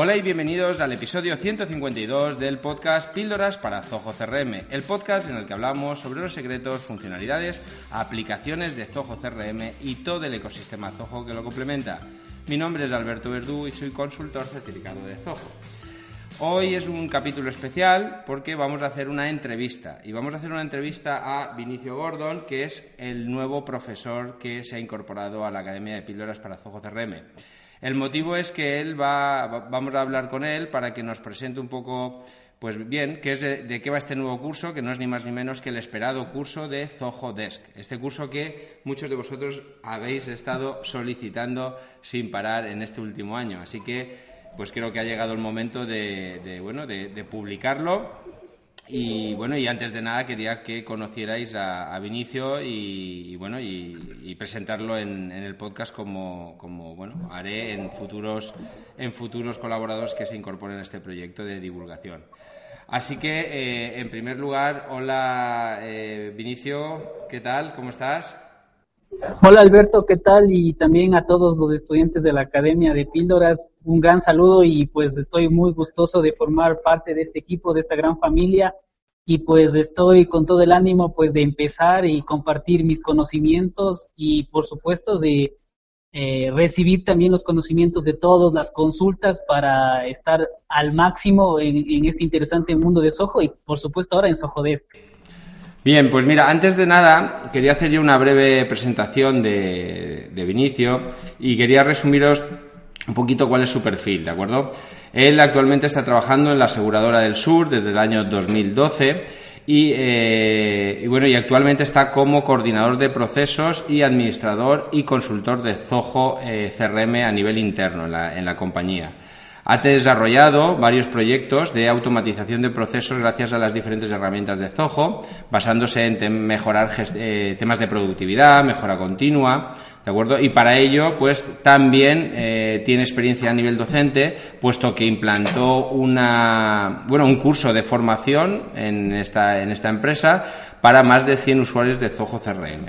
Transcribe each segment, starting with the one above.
Hola y bienvenidos al episodio 152 del podcast Píldoras para Zoho CRM, el podcast en el que hablamos sobre los secretos, funcionalidades, aplicaciones de Zoho CRM y todo el ecosistema Zoho que lo complementa. Mi nombre es Alberto Verdú y soy consultor certificado de Zoho. Hoy es un capítulo especial porque vamos a hacer una entrevista y vamos a hacer una entrevista a Vinicio Gordon, que es el nuevo profesor que se ha incorporado a la Academia de Píldoras para Zoho CRM. El motivo es que él va, vamos a hablar con él para que nos presente un poco, pues bien, qué es de, qué va este nuevo curso, que no es ni más ni menos que el esperado curso de Zoho Desk. Este curso que muchos de vosotros habéis estado solicitando sin parar en este último año. Así que, pues creo que ha llegado el momento de, bueno, de publicarlo y bueno, y antes de nada quería que conocierais a, Vinicio y, bueno, y, presentarlo en, el podcast como, como, bueno, haré en futuros, en futuros colaboradores que se incorporen a este proyecto de divulgación. Así que, eh, en primer lugar, hola eh, Vinicio, ¿qué tal? ¿Cómo estás? Hola Alberto, ¿qué tal? Y también a todos los estudiantes de la Academia de Píldoras, un gran saludo y pues estoy muy gustoso de formar parte de este equipo, de esta gran familia y pues estoy con todo el ánimo pues de empezar y compartir mis conocimientos y por supuesto de eh, recibir también los conocimientos de todos, las consultas para estar al máximo en, este interesante mundo de Soho y por supuesto ahora en Soho Desk. Bien, pues mira, antes de nada quería hacer yo una breve presentación de, de Vinicio y quería resumiros un poquito cuál es su perfil, ¿de acuerdo? Él actualmente está trabajando en la aseguradora del Sur desde el año 2012 y, eh, y, bueno, y actualmente está como coordinador de procesos y administrador y consultor de Zoho eh, CRM a nivel interno en la, en la compañía. Ha desarrollado varios proyectos de automatización de procesos gracias a las diferentes herramientas de Zoho, basándose en mejorar eh, temas de productividad, mejora continua, ¿de acuerdo? Y para ello, pues también eh, tiene experiencia a nivel docente, puesto que implantó una, bueno, un curso de formación en esta, en esta empresa para más de 100 usuarios de Zoho CRM.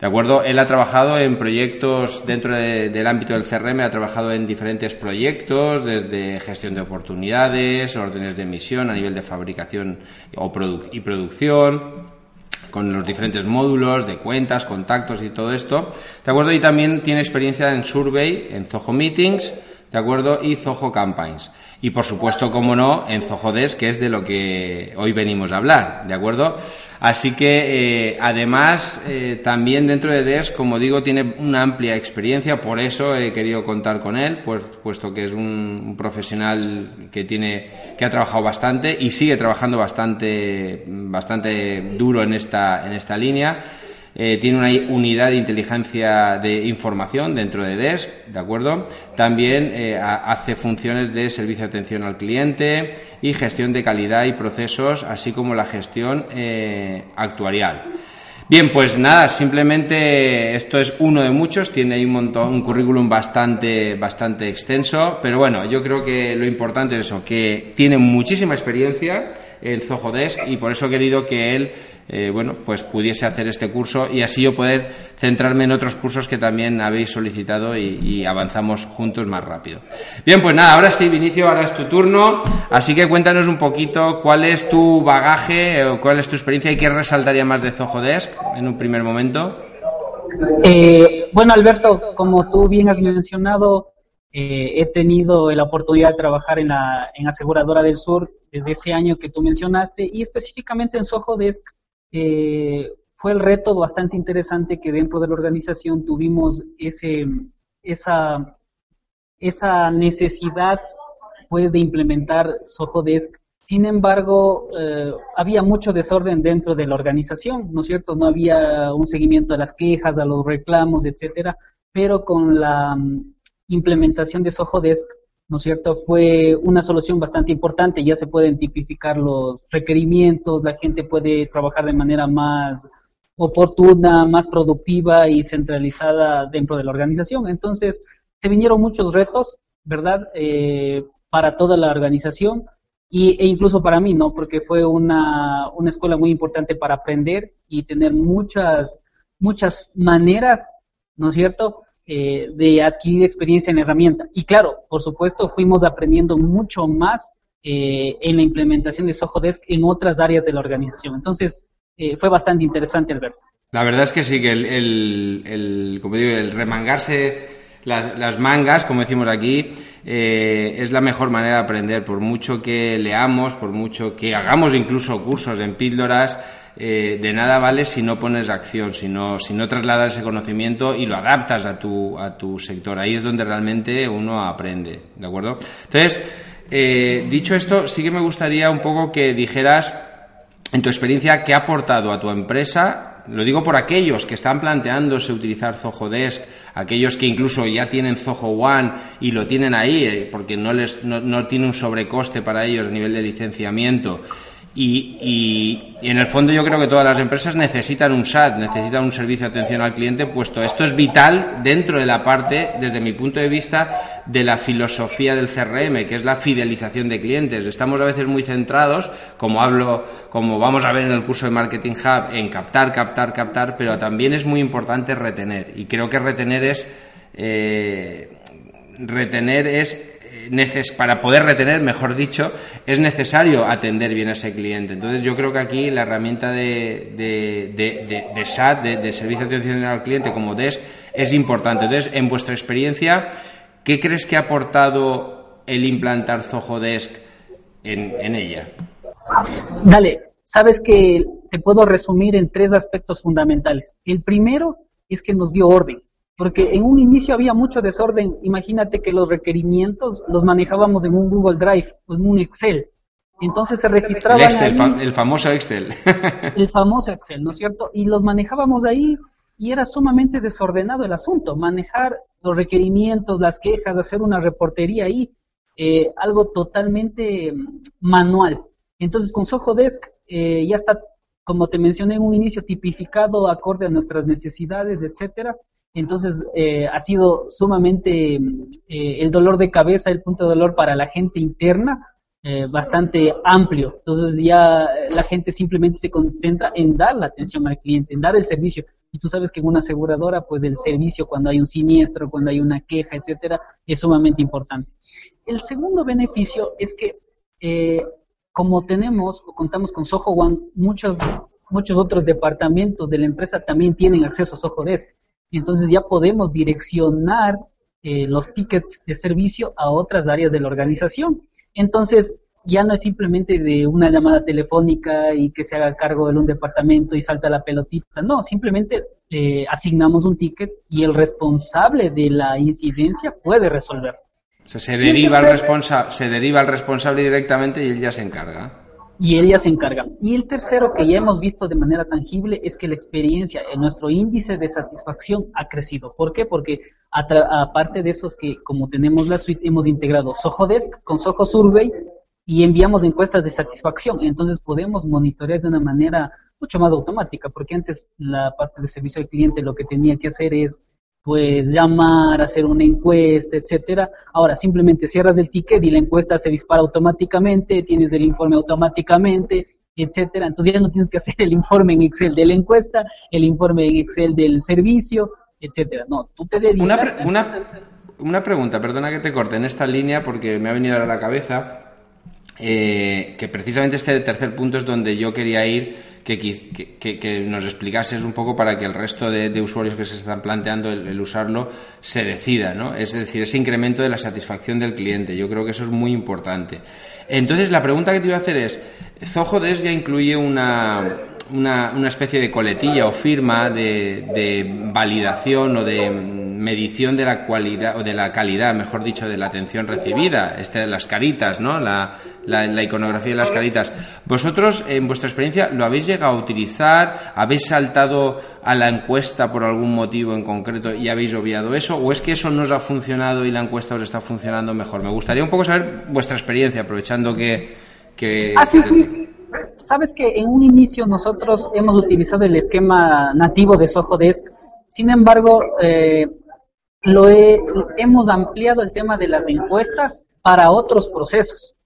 ¿De acuerdo? Él ha trabajado en proyectos dentro del ámbito del CRM, ha trabajado en diferentes proyectos, desde gestión de oportunidades, órdenes de emisión a nivel de fabricación y producción, con los diferentes módulos de cuentas, contactos y todo esto. ¿De acuerdo? Y también tiene experiencia en Survey, en Zoho Meetings, ¿de acuerdo? Y Zoho Campaigns. Y por supuesto, como no, en Zohodes, que es de lo que hoy venimos a hablar, ¿de acuerdo? Así que, eh, además, eh, también dentro de DES, como digo, tiene una amplia experiencia, por eso he querido contar con él, pues, puesto que es un, profesional que tiene, que ha trabajado bastante y sigue trabajando bastante, bastante duro en esta, en esta línea. Eh, tiene una unidad de inteligencia de información dentro de DES, ¿de acuerdo? También eh, hace funciones de servicio de atención al cliente y gestión de calidad y procesos, así como la gestión eh, actuarial. Bien, pues nada, simplemente esto es uno de muchos, tiene ahí un montón, un currículum bastante, bastante extenso, pero bueno, yo creo que lo importante es eso, que tiene muchísima experiencia en Zohodesk y por eso he querido que él eh, bueno, pues pudiese hacer este curso y así yo poder centrarme en otros cursos que también habéis solicitado y, avanzamos juntos más rápido. Bien, pues nada, ahora sí, Vinicio, ahora es tu turno, así que cuéntanos un poquito cuál es tu bagaje cuál es tu experiencia y qué resaltaría más de Zohodesk en un primer momento. Eh, bueno, Alberto, como tú bien has mencionado, eh, he tenido la oportunidad de trabajar en la en Aseguradora del Sur desde ese año que tú mencionaste y específicamente en Zohodesk eh, fue el reto bastante interesante que dentro de la organización tuvimos ese, esa, esa necesidad pues de implementar Sohodesk. Sin embargo, eh, había mucho desorden dentro de la organización, ¿no es cierto? No había un seguimiento a las quejas, a los reclamos, etcétera, pero con la mm, implementación de Sohodesk ¿no es cierto? Fue una solución bastante importante, ya se pueden tipificar los requerimientos, la gente puede trabajar de manera más oportuna, más productiva y centralizada dentro de la organización. Entonces, se vinieron muchos retos, ¿verdad? Eh, para toda la organización y, e incluso para mí, ¿no? Porque fue una, una escuela muy importante para aprender y tener muchas, muchas maneras, ¿no es cierto?, eh, de adquirir experiencia en herramienta. Y claro, por supuesto, fuimos aprendiendo mucho más eh, en la implementación de Soho Desk en otras áreas de la organización. Entonces, eh, fue bastante interesante el verlo. La verdad es que sí, que el, el, como digo, el remangarse las, las, mangas, como decimos aquí, eh, es la mejor manera de aprender. Por mucho que leamos, por mucho que hagamos incluso cursos en píldoras, eh, de nada vale si no pones acción, si no, si no trasladas ese conocimiento y lo adaptas a tu, a tu sector. Ahí es donde realmente uno aprende, ¿de acuerdo? Entonces, eh, dicho esto, sí que me gustaría un poco que dijeras, en tu experiencia, qué ha aportado a tu empresa lo digo por aquellos que están planteándose utilizar Zoho Desk, aquellos que incluso ya tienen Zoho One y lo tienen ahí eh, porque no, les, no, no tiene un sobrecoste para ellos a nivel de licenciamiento y, y, en el fondo yo creo que todas las empresas necesitan un SAT, necesitan un servicio de atención al cliente, puesto esto es vital dentro de la parte, desde mi punto de vista, de la filosofía del CRM, que es la fidelización de clientes. Estamos a veces muy centrados, como hablo, como vamos a ver en el curso de Marketing Hub, en captar, captar, captar, pero también es muy importante retener. Y creo que retener es eh, retener es para poder retener, mejor dicho, es necesario atender bien a ese cliente. Entonces yo creo que aquí la herramienta de, de, SAT, de, Servicio de Atención al Cliente como DES, es importante. Entonces, en vuestra experiencia, ¿qué crees que ha aportado el implantar Zoho Desk en, en ella? Dale, sabes que te puedo resumir en tres aspectos fundamentales. El primero es que nos dio orden porque en un inicio había mucho desorden. Imagínate que los requerimientos los manejábamos en un Google Drive o en un Excel. Entonces se registraban. El, Excel, el famoso Excel. el famoso Excel, ¿no es cierto? Y los manejábamos ahí y era sumamente desordenado el asunto. Manejar los requerimientos, las quejas, hacer una reportería ahí, eh, algo totalmente mm, manual. Entonces con Soho Desk eh, ya está, como te mencioné en un inicio, tipificado acorde a nuestras necesidades, etcétera entonces, eh, ha sido sumamente eh, el dolor de cabeza, el punto de dolor para la gente interna, eh, bastante amplio. Entonces, ya la gente simplemente se concentra en dar la atención al cliente, en dar el servicio. Y tú sabes que en una aseguradora, pues el servicio cuando hay un siniestro, cuando hay una queja, etcétera, es sumamente importante. El segundo beneficio es que, como tenemos o contamos con Soho One, muchos, muchos otros departamentos de la empresa también tienen acceso a Soho Desk entonces ya podemos direccionar eh, los tickets de servicio a otras áreas de la organización. Entonces, ya no es simplemente de una llamada telefónica y que se haga cargo de un departamento y salta la pelotita. No, simplemente eh, asignamos un ticket y el responsable de la incidencia puede resolver. O sea, se deriva, al se deriva al responsable directamente y él ya se encarga y ella se encarga. Y el tercero que ya hemos visto de manera tangible es que la experiencia, en nuestro índice de satisfacción ha crecido. ¿Por qué? Porque aparte de esos que como tenemos la suite, hemos integrado Soho Desk con Soho Survey y enviamos encuestas de satisfacción. Entonces podemos monitorear de una manera mucho más automática, porque antes la parte de servicio al cliente lo que tenía que hacer es pues llamar, hacer una encuesta, etcétera. Ahora simplemente cierras el ticket y la encuesta se dispara automáticamente, tienes el informe automáticamente, etcétera. Entonces ya no tienes que hacer el informe en Excel de la encuesta, el informe en Excel del servicio, etcétera. No, tú te dedicas una, una, una pregunta, perdona que te corte en esta línea porque me ha venido a la cabeza. Eh, que precisamente este tercer punto es donde yo quería ir que, nos explicases un poco para que el resto de, usuarios que se están planteando el, usarlo se decida, ¿no? Es decir, ese incremento de la satisfacción del cliente. Yo creo que eso es muy importante. Entonces, la pregunta que te iba a hacer es, Zoho Des ya incluye una, una, una, especie de coletilla o firma de, de validación o de medición de la cualidad o de la calidad, mejor dicho, de la atención recibida, este de las caritas, ¿no? La, la, iconografía de las caritas. ¿Vosotros, en vuestra experiencia, lo habéis llegado a utilizar? ¿Habéis saltado a la encuesta por algún motivo en concreto y habéis obviado eso? ¿O es que eso no os ha funcionado y la encuesta os está funcionando mejor? Me gustaría un poco saber vuestra experiencia, aprovechando que... que ah, sí, sí, sí. Sabes que en un inicio nosotros hemos utilizado el esquema nativo de Soho Desk. Sin embargo, eh, lo hemos ampliado el tema de las encuestas para otros procesos.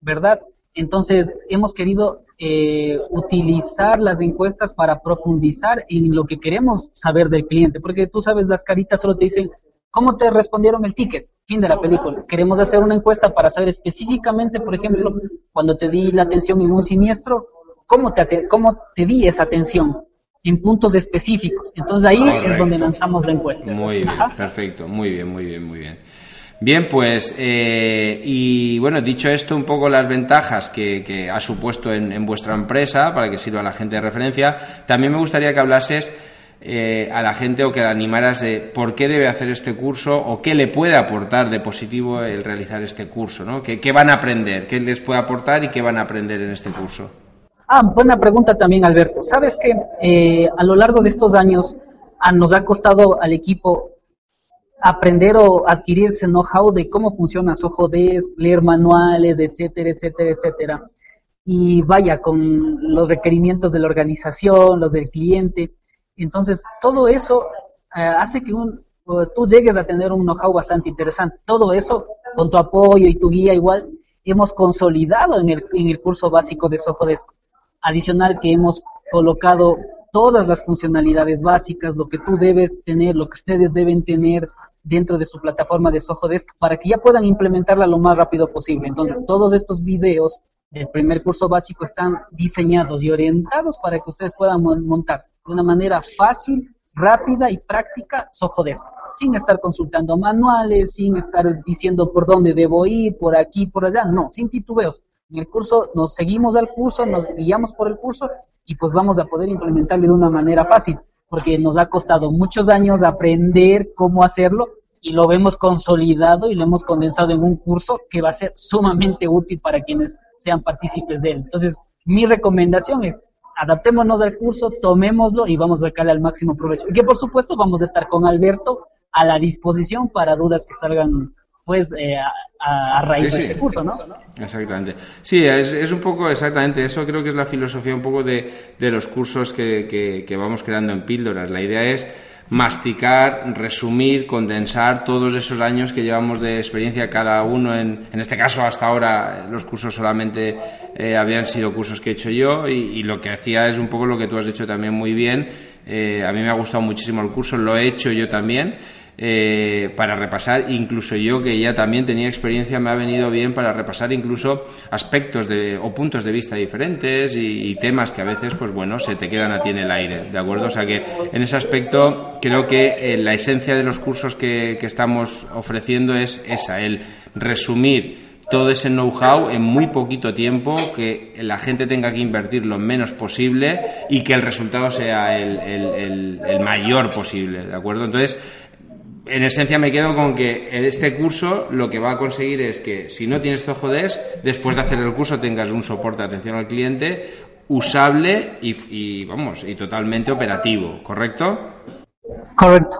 ¿verdad? Entonces, hemos querido eh, utilizar las encuestas para profundizar en lo que queremos saber del cliente, porque tú sabes, las caritas solo te dicen ¿cómo te respondieron el ticket? Fin de la película. Queremos hacer una encuesta para saber específicamente, por ejemplo, cuando te di la atención en un siniestro, ¿cómo te, cómo te di esa atención? En puntos específicos. Entonces ahí es donde lanzamos la encuesta. Muy bien, perfecto, muy bien, muy bien, muy bien. Bien, pues, eh, y bueno, dicho esto, un poco las ventajas que, ha supuesto en, vuestra empresa para que sirva a la gente de referencia, también me gustaría que hablases eh, a la gente o que la animaras de por qué debe hacer este curso o qué le puede aportar de positivo el realizar este curso, ¿no? ¿Qué, van a aprender? ¿Qué les puede aportar y qué van a aprender en este curso? Ah, buena pregunta también, Alberto. Sabes que eh, a lo largo de estos años ah, nos ha costado al equipo aprender o adquirir ese know-how de cómo funciona Sojodes, leer manuales, etcétera, etcétera, etcétera. Y vaya, con los requerimientos de la organización, los del cliente. Entonces, todo eso eh, hace que un, tú llegues a tener un know-how bastante interesante. Todo eso, con tu apoyo y tu guía igual, hemos consolidado en el, en el curso básico de Sojodes. Adicional que hemos colocado todas las funcionalidades básicas, lo que tú debes tener, lo que ustedes deben tener dentro de su plataforma de Sojodesk para que ya puedan implementarla lo más rápido posible. Entonces, todos estos videos del primer curso básico están diseñados y orientados para que ustedes puedan montar de una manera fácil, rápida y práctica Sojodesk, sin estar consultando manuales, sin estar diciendo por dónde debo ir, por aquí, por allá, no, sin titubeos. En el curso nos seguimos al curso, nos guiamos por el curso y pues vamos a poder implementarlo de una manera fácil, porque nos ha costado muchos años aprender cómo hacerlo y lo vemos consolidado y lo hemos condensado en un curso que va a ser sumamente útil para quienes sean partícipes de él. Entonces, mi recomendación es adaptémonos al curso, tomémoslo y vamos a sacarle al máximo provecho. Y que por supuesto vamos a estar con Alberto a la disposición para dudas que salgan pues eh, a, raíz de este curso, ¿no? Exactamente. Sí, es, un poco exactamente eso, creo que es la filosofía un poco de, los cursos que, que, vamos creando en píldoras. La idea es masticar, resumir, condensar todos esos años que llevamos de experiencia cada uno. En, en este caso, hasta ahora, los cursos solamente eh, habían sido cursos que he hecho yo y, lo que hacía es un poco lo que tú has hecho también muy bien. Eh, a mí me ha gustado muchísimo el curso, lo he hecho yo también eh, para repasar, incluso yo que ya también tenía experiencia, me ha venido bien para repasar incluso aspectos de, o puntos de vista diferentes y, temas que a veces, pues bueno, se te quedan a ti en el aire, ¿de acuerdo? O sea que en ese aspecto creo que eh, la esencia de los cursos que, que estamos ofreciendo es esa, el resumir todo ese know-how en muy poquito tiempo, que la gente tenga que invertir lo menos posible y que el resultado sea el, el, el mayor posible, ¿de acuerdo? Entonces, en esencia me quedo con que este curso lo que va a conseguir es que si no tienes Zojodes, después de hacer el curso tengas un soporte de atención al cliente usable y, vamos, y totalmente operativo, ¿correcto? Correcto.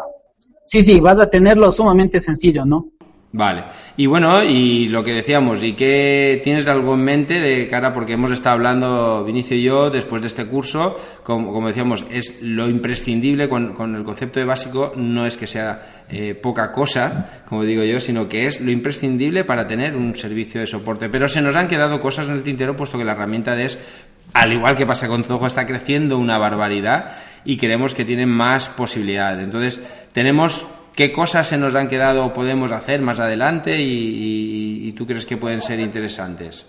Sí, sí, vas a tenerlo sumamente sencillo, ¿no? Vale. Y bueno, y lo que decíamos, ¿y qué tienes algo en mente de cara? Porque hemos estado hablando, Vinicio y yo, después de este curso, como, como decíamos, es lo imprescindible con, con, el concepto de básico, no es que sea eh, poca cosa, como digo yo, sino que es lo imprescindible para tener un servicio de soporte. Pero se nos han quedado cosas en el tintero, puesto que la herramienta de es al igual que pasa con Zoho, está creciendo una barbaridad y creemos que tiene más posibilidades. Entonces, tenemos qué cosas se nos han quedado o podemos hacer más adelante y, tú crees que pueden ser interesantes.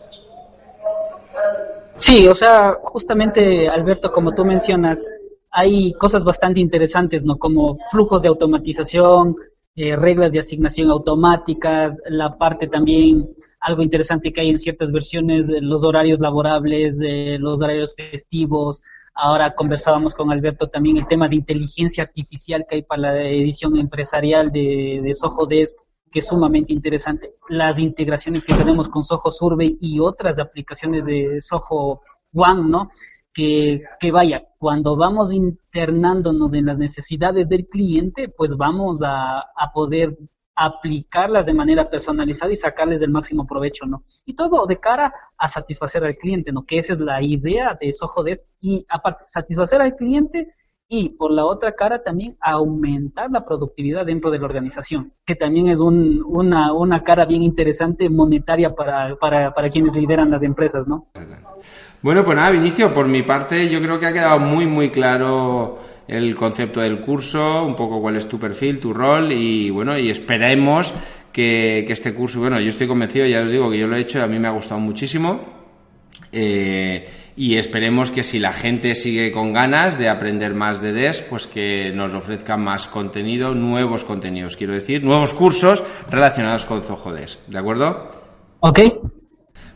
Sí, o sea, justamente Alberto, como tú mencionas, hay cosas bastante interesantes, ¿no? Como flujos de automatización, eh, reglas de asignación automáticas, la parte también, algo interesante que hay en ciertas versiones, los horarios laborables, los horarios festivos, Ahora conversábamos con Alberto también el tema de inteligencia artificial que hay para la edición empresarial de, de Soho Desk, que es sumamente interesante. Las integraciones que tenemos con Soho Survey y otras aplicaciones de Soho One, ¿no? Que, que, vaya, cuando vamos internándonos en las necesidades del cliente, pues vamos a, a poder aplicarlas de manera personalizada y sacarles el máximo provecho, ¿no? Y todo de cara a satisfacer al cliente, ¿no? Que esa es la idea de Sojodes y aparte, satisfacer al cliente y por la otra cara también aumentar la productividad dentro de la organización, que también es un, una, una cara bien interesante monetaria para, para, para quienes lideran las empresas, ¿no? Bueno, pues nada, Vinicio, por mi parte yo creo que ha quedado muy, muy claro el concepto del curso, un poco cuál es tu perfil, tu rol y bueno, y esperemos que, que este curso, bueno, yo estoy convencido, ya os digo que yo lo he hecho, a mí me ha gustado muchísimo eh, y esperemos que si la gente sigue con ganas de aprender más de DES, pues que nos ofrezcan más contenido, nuevos contenidos, quiero decir, nuevos cursos relacionados con Zoho DES. ¿De acuerdo? Ok.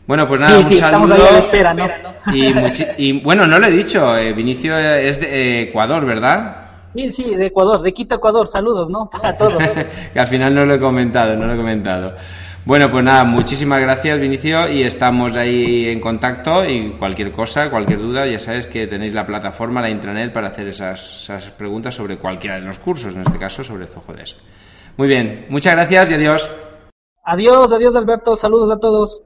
Bueno, pues nada, un saludo. Y, y, bueno, no lo he dicho, eh, Vinicio es de Ecuador, ¿verdad? Sí, sí, de Ecuador, de Quito, Ecuador. Saludos, ¿no? Para todos. que al final no lo he comentado, no lo he comentado. Bueno, pues nada, muchísimas gracias Vinicio y estamos ahí en contacto y cualquier cosa, cualquier duda, ya sabes que tenéis la plataforma, la intranet para hacer esas, esas preguntas sobre cualquiera de los cursos, en este caso sobre Zojodesk. Muy bien, muchas gracias y adiós. Adiós, adiós Alberto, saludos a todos.